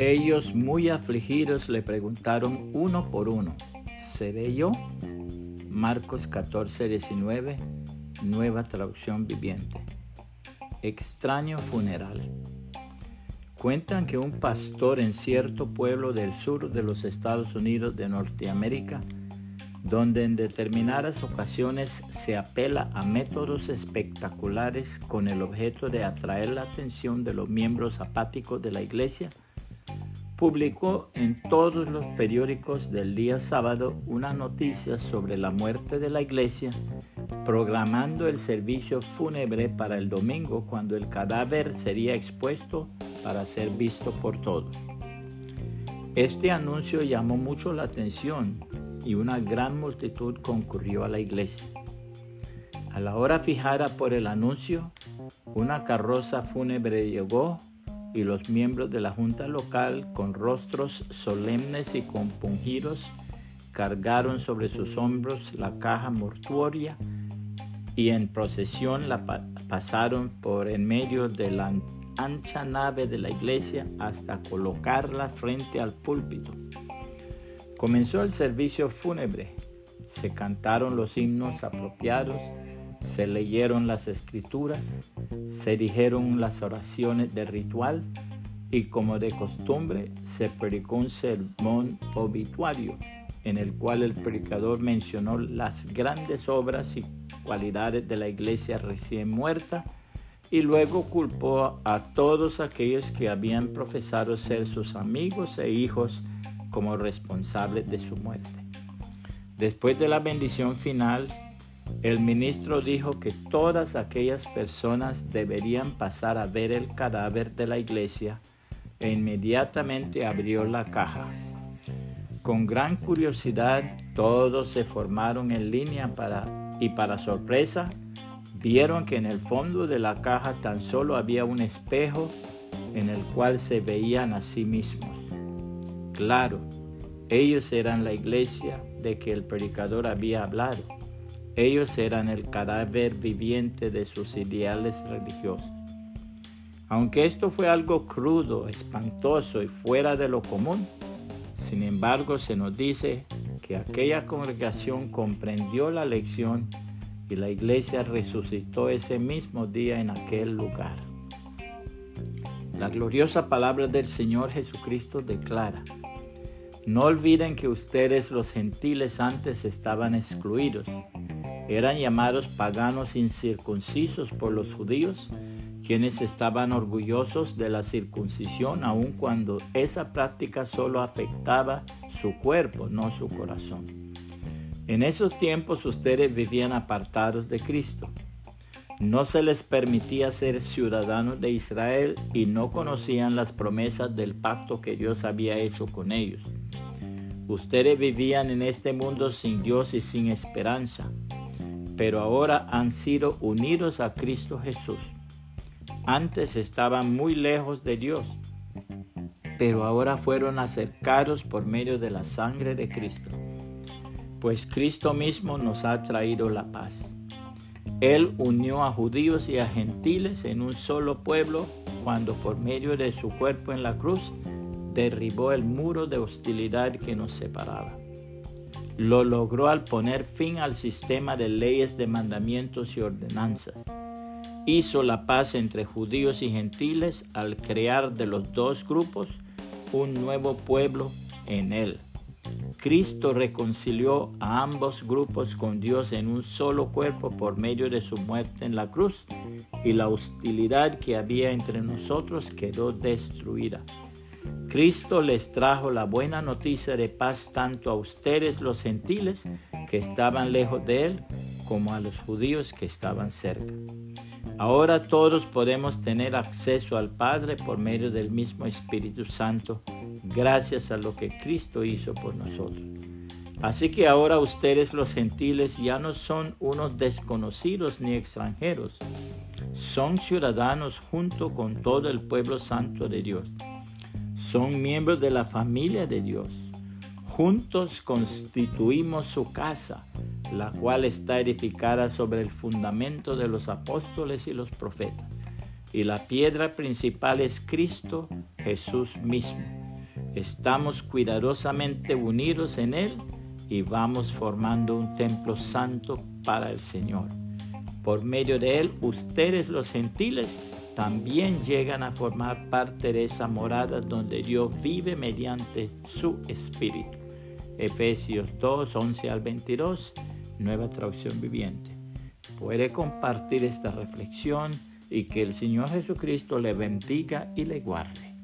Ellos muy afligidos le preguntaron uno por uno, ¿seré yo? Marcos 14, 19, nueva traducción viviente. Extraño funeral. Cuentan que un pastor en cierto pueblo del sur de los Estados Unidos de Norteamérica, donde en determinadas ocasiones se apela a métodos espectaculares con el objeto de atraer la atención de los miembros apáticos de la iglesia, publicó en todos los periódicos del día sábado una noticia sobre la muerte de la iglesia, programando el servicio fúnebre para el domingo cuando el cadáver sería expuesto para ser visto por todos. Este anuncio llamó mucho la atención y una gran multitud concurrió a la iglesia. A la hora fijada por el anuncio, una carroza fúnebre llegó y los miembros de la junta local, con rostros solemnes y compungidos, cargaron sobre sus hombros la caja mortuoria y en procesión la pasaron por en medio de la ancha nave de la iglesia hasta colocarla frente al púlpito. Comenzó el servicio fúnebre. Se cantaron los himnos apropiados, se leyeron las escrituras, se dijeron las oraciones de ritual y como de costumbre se predicó un sermón obituario en el cual el predicador mencionó las grandes obras y cualidades de la iglesia recién muerta y luego culpó a todos aquellos que habían profesado ser sus amigos e hijos como responsables de su muerte. Después de la bendición final, el ministro dijo que todas aquellas personas deberían pasar a ver el cadáver de la iglesia e inmediatamente abrió la caja. Con gran curiosidad todos se formaron en línea para, y para sorpresa vieron que en el fondo de la caja tan solo había un espejo en el cual se veían a sí mismos. Claro, ellos eran la iglesia de que el predicador había hablado. Ellos eran el cadáver viviente de sus ideales religiosos. Aunque esto fue algo crudo, espantoso y fuera de lo común, sin embargo se nos dice que aquella congregación comprendió la lección y la iglesia resucitó ese mismo día en aquel lugar. La gloriosa palabra del Señor Jesucristo declara, no olviden que ustedes los gentiles antes estaban excluidos, eran llamados paganos incircuncisos por los judíos, quienes estaban orgullosos de la circuncisión aun cuando esa práctica solo afectaba su cuerpo, no su corazón. En esos tiempos ustedes vivían apartados de Cristo. No se les permitía ser ciudadanos de Israel y no conocían las promesas del pacto que Dios había hecho con ellos. Ustedes vivían en este mundo sin Dios y sin esperanza, pero ahora han sido unidos a Cristo Jesús. Antes estaban muy lejos de Dios, pero ahora fueron acercados por medio de la sangre de Cristo pues Cristo mismo nos ha traído la paz. Él unió a judíos y a gentiles en un solo pueblo cuando por medio de su cuerpo en la cruz derribó el muro de hostilidad que nos separaba. Lo logró al poner fin al sistema de leyes, de mandamientos y ordenanzas. Hizo la paz entre judíos y gentiles al crear de los dos grupos un nuevo pueblo en él. Cristo reconcilió a ambos grupos con Dios en un solo cuerpo por medio de su muerte en la cruz y la hostilidad que había entre nosotros quedó destruida. Cristo les trajo la buena noticia de paz tanto a ustedes los gentiles que estaban lejos de Él como a los judíos que estaban cerca. Ahora todos podemos tener acceso al Padre por medio del mismo Espíritu Santo, gracias a lo que Cristo hizo por nosotros. Así que ahora ustedes los gentiles ya no son unos desconocidos ni extranjeros, son ciudadanos junto con todo el pueblo santo de Dios. Son miembros de la familia de Dios. Juntos constituimos su casa la cual está edificada sobre el fundamento de los apóstoles y los profetas. Y la piedra principal es Cristo Jesús mismo. Estamos cuidadosamente unidos en Él y vamos formando un templo santo para el Señor. Por medio de Él, ustedes los gentiles también llegan a formar parte de esa morada donde Dios vive mediante su Espíritu. Efesios 2, 11 al 22, nueva traducción viviente. Puede compartir esta reflexión y que el Señor Jesucristo le bendiga y le guarde.